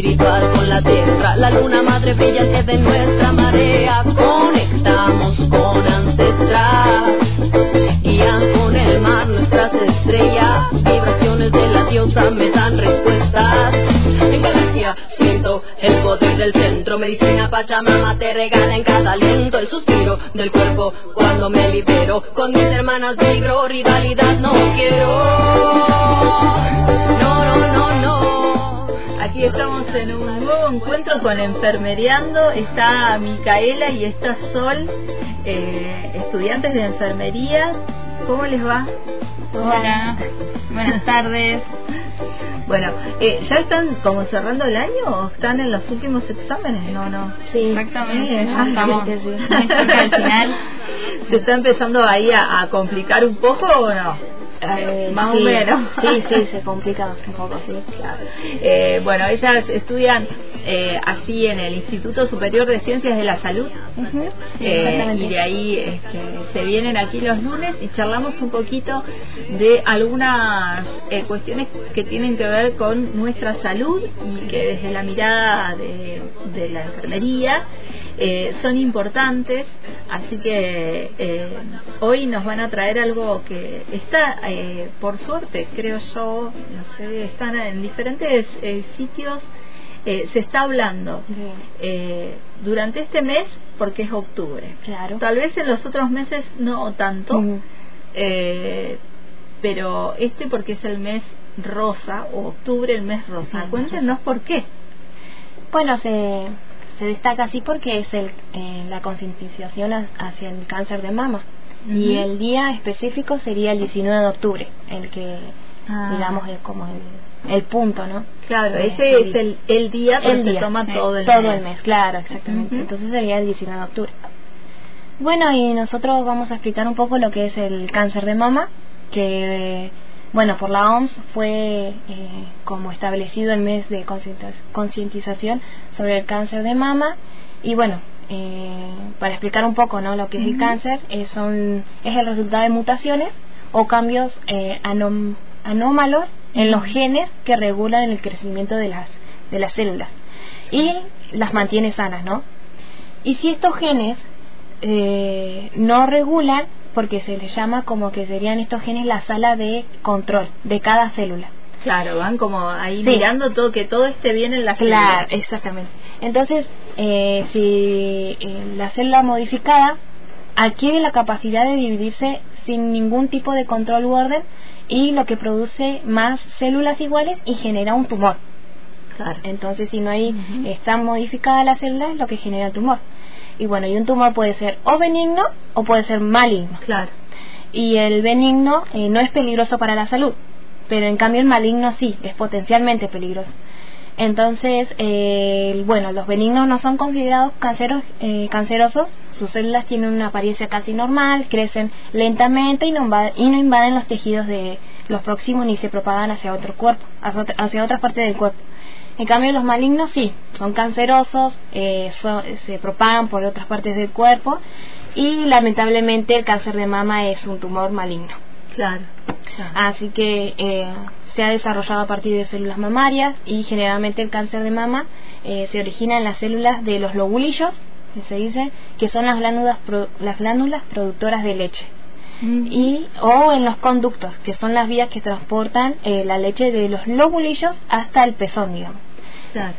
espiritual con la tierra, la luna madre brillante de nuestra marea. Conectamos con ancestral, guían con el mar nuestras estrellas, vibraciones de la diosa me dan respuestas. En galaxia siento el poder del centro, medicina Pachamama te regala en cada aliento el suspiro del cuerpo cuando me libero. Con mis hermanas vibro, rivalidad no quiero. Aquí estamos en un nuevo encuentro con Enfermereando. Está Micaela y está Sol, eh, estudiantes de enfermería. ¿Cómo les va? Hola, buenas tardes. Bueno, eh, ¿ya están como cerrando el año o están en los últimos exámenes? No, no. Sí, exactamente. Sí, ya estamos al final. ¿Se está empezando ahí a, a complicar un poco o no? Eh, Más sí, o menos. Sí, sí, se complica un poco, sí. Claro. Eh, bueno, ellas estudian eh, allí en el Instituto Superior de Ciencias de la Salud exactamente. y de ahí este, se vienen aquí los lunes y charlamos un poquito de algunas eh, cuestiones que tienen que ver con nuestra salud y que desde la mirada de, de la enfermería eh, son importantes, así que eh, hoy nos van a traer algo que está, eh, por suerte, creo yo, no sé, están en diferentes eh, sitios, eh, se está hablando eh, durante este mes porque es octubre. Claro. Tal vez en los otros meses no tanto, eh, pero este porque es el mes rosa o octubre el mes rosa. Sí, Cuéntenos por qué. Bueno, se, se destaca así porque es el, eh, la concientización ha- hacia el cáncer de mama. Y el día específico sería el 19 de octubre, el que, Ah. digamos, es como el, el punto, ¿no? Claro, Eh, ese es el, el día, el se toma eh, todo el todo mes. el mes, claro, exactamente. Entonces sería el 19 de octubre. Bueno, y nosotros vamos a explicar un poco lo que es el cáncer de mama, que, eh, bueno, por la OMS fue eh, como establecido el mes de concientiz- concientización sobre el cáncer de mama. Y bueno, eh, para explicar un poco ¿no? lo que es el cáncer, eh, son, es el resultado de mutaciones o cambios eh, anom- anómalos en los genes que regulan el crecimiento de las, de las células y las mantiene sanas, ¿no? Y si estos genes eh, no regulan, porque se les llama como que serían estos genes la sala de control de cada célula. Claro, van como ahí Sí. mirando todo, que todo esté bien en la Claro, célula. exactamente. Entonces, eh, si eh, la célula modificada adquiere la capacidad de dividirse sin ningún tipo de control u orden y lo que produce más células iguales y genera un tumor. Claro. Entonces, si no hay, Ujú. está modificada la célula, es lo que genera el tumor. Y bueno, y un tumor puede ser o benigno o puede ser maligno. Claro. Y el benigno eh, no es peligroso para la salud, pero en cambio el maligno sí, es potencialmente peligroso. Entonces, eh, bueno, los benignos no son considerados canceros, eh, cancerosos, sus células tienen una apariencia casi normal, crecen lentamente y no, inva- y no invaden los tejidos de los próximos ni se propagan hacia otro cuerpo, hacia, otra- hacia otras partes del cuerpo. En cambio, los malignos sí, son cancerosos, eh, son- se propagan por otras partes del cuerpo y lamentablemente el cáncer de mama es un tumor maligno. Claro. claro. Así que eh, se ha desarrollado a partir de células mamarias y generalmente el cáncer de mama eh, se origina en las células de los lobulillos, que se dice, que son las glándulas, pro- las glándulas productoras de leche. Y, o en los conductos, que son las vías que transportan eh, la leche de los lobulillos hasta el pezón, digamos.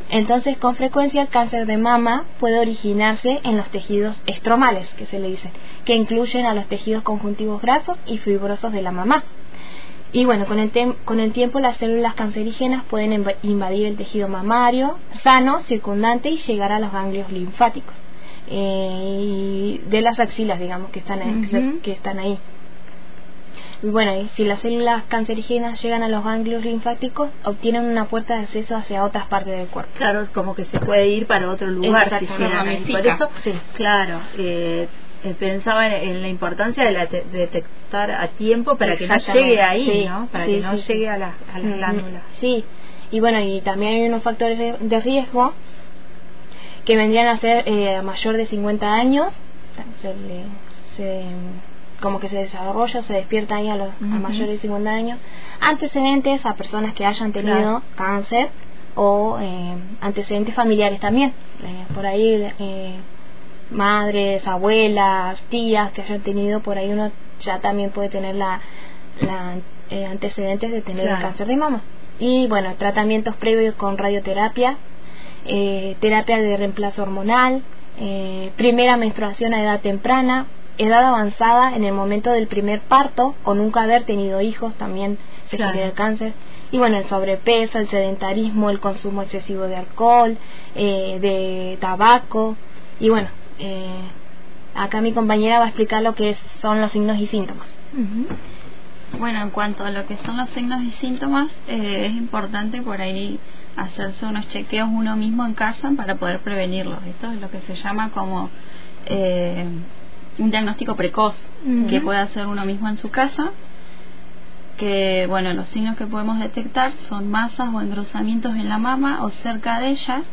Entonces, con frecuencia el cáncer de mama puede originarse en los tejidos estromales, que se le dice, que incluyen a los tejidos conjuntivos grasos y fibrosos de la mamá. Y bueno, con el, tem- con el tiempo las células cancerígenas pueden inv- invadir el tejido mamario sano, circundante y llegar a los ganglios linfáticos eh, y de las axilas, digamos, que están, ahí- que están ahí. Y bueno, y si las células cancerígenas llegan a los ganglios linfáticos, obtienen una puerta de acceso hacia otras partes del cuerpo. Claro, es como que se puede ir para otro lugar si Exacto, ahí. Por eso, Sí. claro, eh, eh, pensaba en, en la importancia de la te- detectar a tiempo para que no llegue ahí, sí, ¿no? Para sí, que no llegue a las a las Ujú. glándulas. Sí, y bueno, y también hay unos factores de, de riesgo que vendrían a ser eh, mayor de 50 años, se le- se- como que se desarrolla, se despierta ahí a, los, a mayores de 50 años, antecedentes a personas que hayan tenido Claro. cáncer o eh, antecedentes familiares también. Eh, por ahí eh, madres, abuelas, tías que hayan tenido, por ahí uno ya también puede tener la, la eh, antecedentes de tener el cáncer de mama. Y bueno, tratamientos previos con radioterapia, terapia de reemplazo hormonal, primera menstruación a edad temprana, edad avanzada en el momento del primer parto o nunca haber tenido hijos también se Claro. genera el cáncer. Y bueno, el sobrepeso, el sedentarismo, el consumo excesivo de alcohol, eh, de tabaco. Y bueno, eh, acá mi compañera va a explicar lo que son los signos y síntomas. Bueno, en cuanto a lo que son los signos y síntomas, eh, es importante por ahí hacerse unos chequeos uno mismo en casa para poder prevenirlos. Esto es lo que se llama como eh, un diagnóstico precoz que puede hacer uno mismo en su casa. Que, bueno, los signos que podemos detectar son masas o engrosamientos en la mama o cerca de ellas.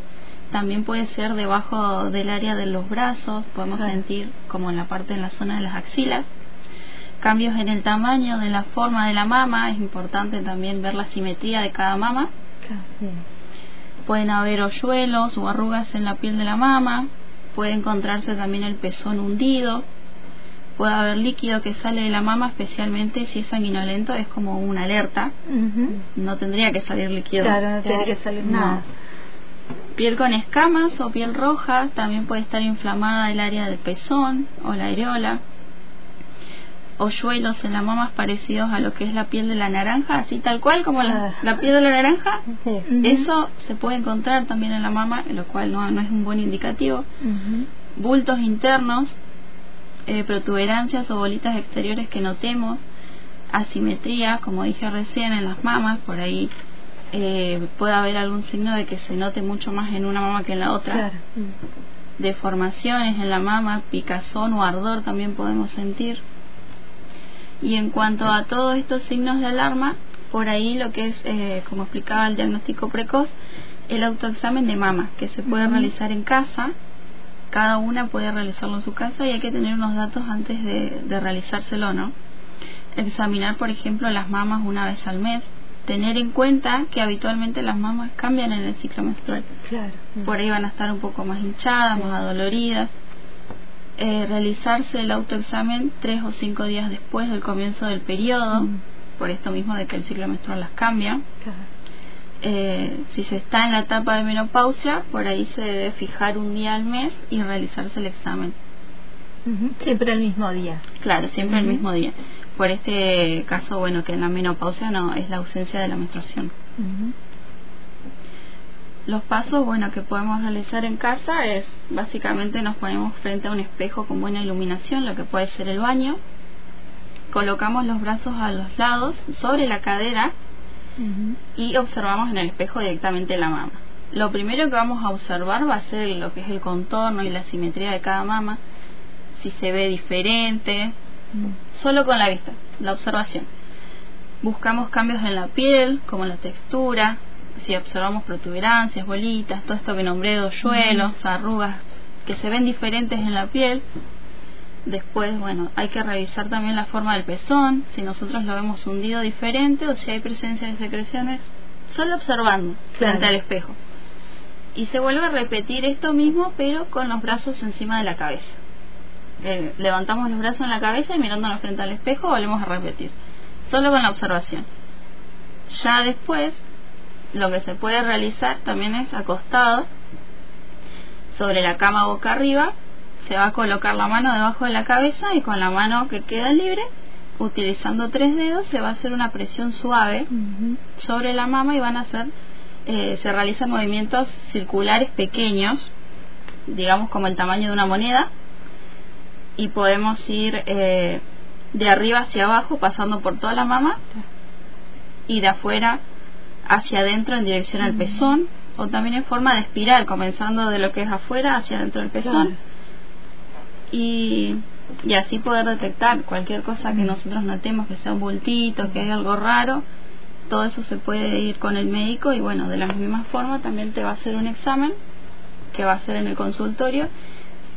También puede ser debajo del área de los brazos, podemos Claro. sentir como en la parte en la zona de las axilas cambios en el tamaño de la forma de la mama, es importante también ver la simetría de cada mama. Pueden haber hoyuelos o arrugas en la piel de la mama, puede encontrarse también el pezón hundido, puede haber líquido que sale de la mama, especialmente si es sanguinolento, es como una alerta, no tendría que salir líquido. Claro, no tiene que salir No. nada. Piel con escamas o piel roja, también puede estar inflamada el área del pezón o la areola. Hoyuelos en la mama parecidos a lo que es la piel de la naranja, así tal cual como la, Ah. la piel de la naranja. Eso se puede encontrar también en la mama, lo cual no, no es un buen indicativo. Bultos internos, eh, protuberancias o bolitas exteriores que notemos, asimetría, como dije recién, en las mamas, por ahí eh, puede haber algún signo de que se note mucho más en una mama que en la otra. Claro. Deformaciones en la mama, picazón o ardor también podemos sentir. Y en cuanto a todos estos signos de alarma, por ahí lo que es, eh, como explicaba el diagnóstico precoz, el autoexamen de mama, que se puede realizar en casa. Cada una puede realizarlo en su casa y hay que tener unos datos antes de, de realizárselo, ¿no? Examinar, por ejemplo, las mamas una vez al mes. Tener en cuenta que habitualmente las mamas cambian en el ciclo menstrual Claro. por ahí van a estar un poco más hinchadas, más adoloridas. Eh, realizarse el autoexamen tres o cinco días después del comienzo del periodo, Mm. por esto mismo de que el ciclo menstrual las cambia. Claro. Eh, si se está en la etapa de menopausia, por ahí se debe fijar un día al mes y realizarse el examen. Siempre el mismo día. Claro, siempre el mismo día. Por este caso, bueno, que en la menopausia no es la ausencia de la menstruación. Los pasos, bueno, que podemos realizar en casa es básicamente nos ponemos frente a un espejo con buena iluminación, lo que puede ser el baño. Colocamos los brazos a los lados sobre la cadera Y observamos en el espejo directamente la mama. Lo primero que vamos a observar va a ser lo que es el contorno y la simetría de cada mama, si se ve diferente, solo con la vista, la observación. Buscamos cambios en la piel, como la textura, si observamos protuberancias, bolitas, todo esto que nombré, hoyuelos, arrugas, que se ven diferentes en la piel. Después, bueno, hay que revisar también la forma del pezón, si nosotros lo vemos hundido diferente o si hay presencia de secreciones, solo observando Claro. frente al espejo. Y se vuelve a repetir esto mismo, pero con los brazos encima de la cabeza. Eh, levantamos los brazos en la cabeza y mirándonos frente al espejo volvemos a repetir. Solo con la observación. Ya después, lo que se puede realizar también es acostado sobre la cama boca arriba. Se va a colocar la mano debajo de la cabeza y con la mano que queda libre, utilizando tres dedos, se va a hacer una presión suave sobre la mama y van a hacer, eh, se realizan movimientos circulares pequeños, digamos como el tamaño de una moneda, y podemos ir eh, de arriba hacia abajo pasando por toda la mama y de afuera hacia adentro en dirección al pezón, o también en forma de espiral, comenzando de lo que es afuera hacia adentro del pezón. Claro. Y, y así poder detectar cualquier cosa que nosotros notemos que sea un bultito, que hay algo raro, todo eso se puede ir con el médico y bueno, de la misma forma también te va a hacer un examen que va a ser en el consultorio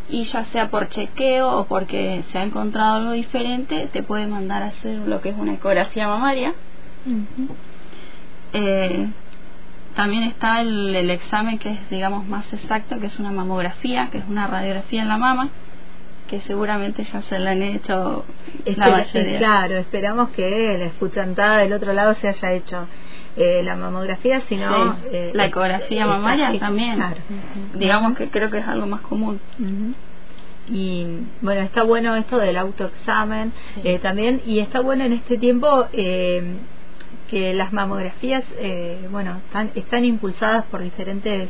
y ya sea por chequeo o porque se ha encontrado algo diferente, te puede mandar a hacer lo que es una ecografía mamaria. Eh, También está el, el examen que es, digamos, más exacto, que es una mamografía, que es una radiografía en la mama, que seguramente ya se la han hecho la mayoría. Claro, esperamos que la escuchantada del otro lado se haya hecho eh, la mamografía, sino eh, la ecografía mamaria también. Claro. Digamos que creo que es algo más común. Y bueno, está bueno esto del autoexamen eh, también, y está bueno en este tiempo eh, que las mamografías, eh, bueno, están, están impulsadas por diferentes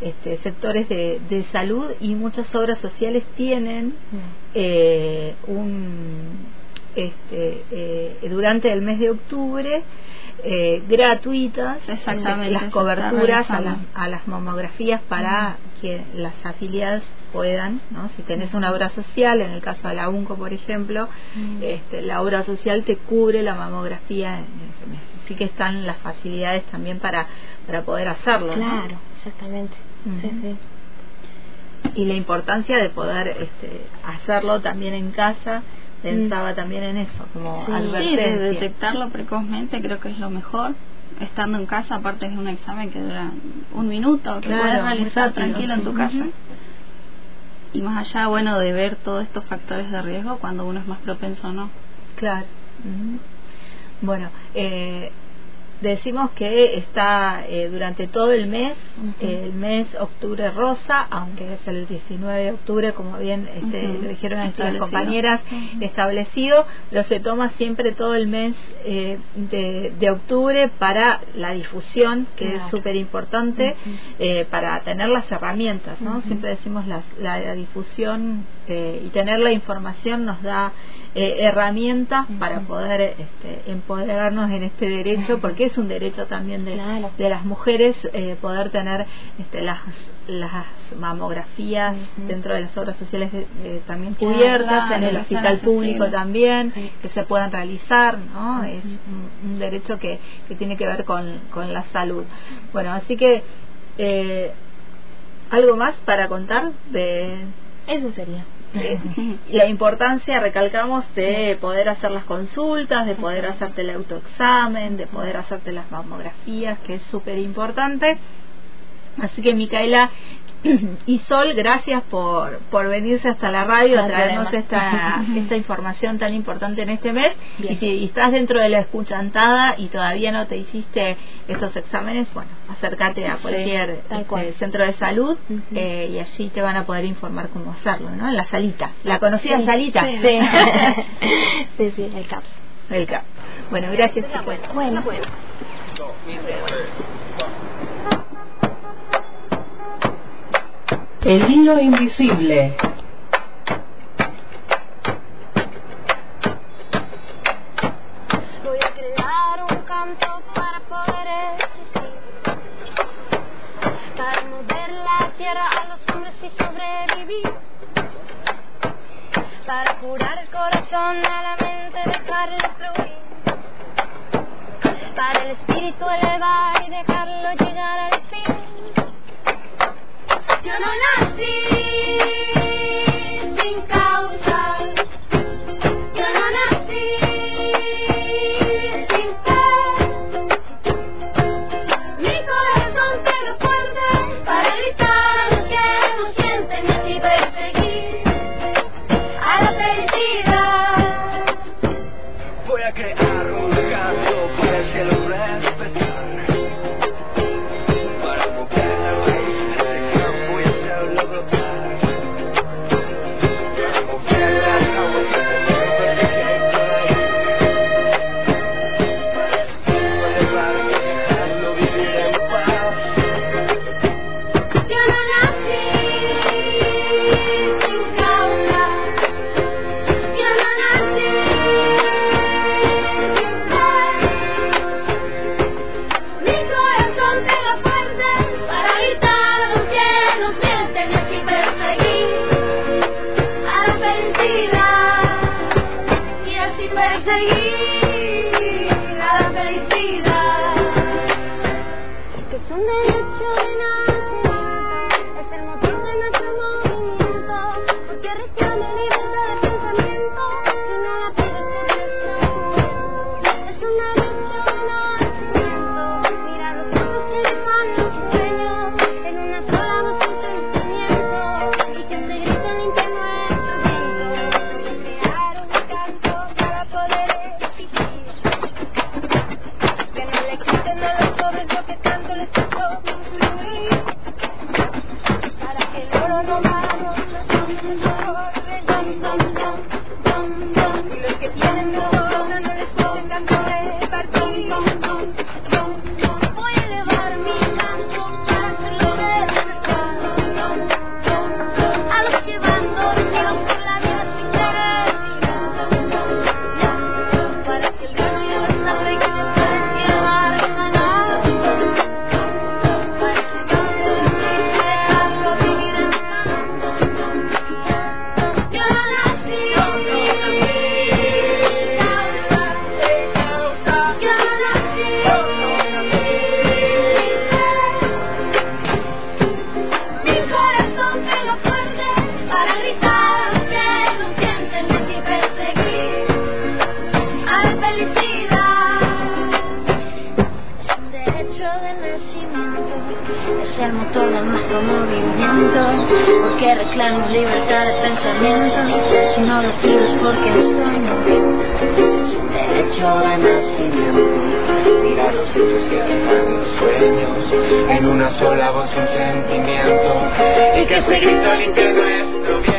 este, sectores de, de, salud y muchas obras sociales tienen eh, un este, eh, durante el mes de octubre eh, gratuitas Exactamente, las coberturas a, a, las mamografías para que las afiliadas puedan, ¿no? si tenés una obra social, en el caso de la UNCO por ejemplo, este, la obra social te cubre la mamografía en mes. Así que están las facilidades también para, para poder hacerlo. Claro, exactamente. sí, sí. Y la importancia de poder este, hacerlo también en casa pensaba también en eso, como sí, advertencia. Sí, de detectarlo precozmente creo que es lo mejor. Estando en casa, aparte es un examen que dura un minuto, que claro, puedes realizar tranquilo en tu casa. Y más allá, bueno, de ver todos estos factores de riesgo cuando uno es más propenso o no. Claro. Bueno, eh, decimos que está eh, durante todo el mes, uh -huh. el mes octubre rosa, aunque es el 19 de octubre, como bien este, uh -huh. lo dijeron nuestras compañeras, uh -huh. establecido, pero se toma siempre todo el mes eh, de, de, octubre para la difusión, que claro. es súper importante, eh, para tener las herramientas, ¿no? Siempre decimos las, la, la, difusión eh, y tener la información nos da eh, herramientas uh -huh. para poder este, empoderarnos en este derecho, porque es un derecho también de, claro. de las mujeres eh, poder tener este, las, las mamografías uh -huh. dentro de las obras sociales eh, también cubiertas, claro, en el hospital público también, sí. que se puedan realizar, ¿no? Uh -huh. Es un, un, derecho que, que tiene que ver con, con la salud. Bueno, así que, eh, ¿algo más para contar de...? Eso sería. la importancia, recalcamos, de poder hacer las consultas, de poder hacerte el autoexamen, de poder hacerte las mamografías, que es súper importante. Así que, Micaela y Sol, gracias por, por venirse hasta la radio a traernos esta, esta información tan importante en este mes. Bien. Y si estás dentro de la escuchantada y todavía no te hiciste estos exámenes, bueno, acércate a cualquier sí, este, centro de salud uh -huh. eh, y allí te van a poder informar cómo hacerlo, ¿no? En la salita, la conocida sí, salita. Sí, sí, sí, el CAPS. El CAPS. Bueno, gracias. Bueno, bueno. bueno. El hilo invisible. Voy a crear un canto para poder existir. Para mover la tierra a los hombres y sobrevivir. Para curar el corazón a la mente, dejarle fluir. Para el espíritu elevar y dejarlo llegar Yo porque reclamo libertad de pensamiento. Si no lo pido es porque estoy muriendo. Un derecho de nacimiento. Mira los frutos que habitan los sueños En una sola voz un sentimiento Y que este grito limpie nuestro viento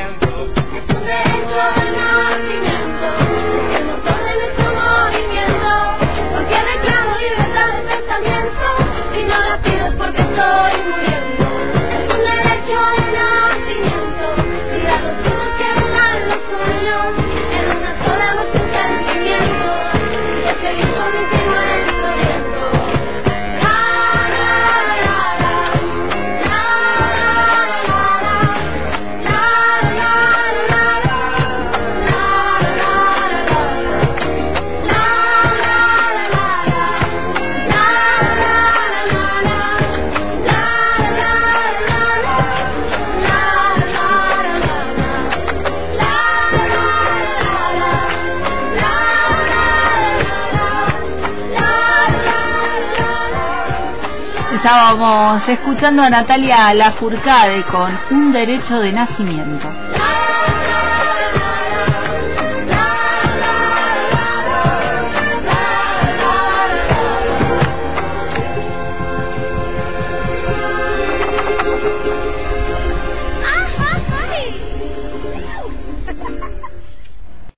Estábamos escuchando a Natalia Lafourcade con Un Derecho de Nacimiento.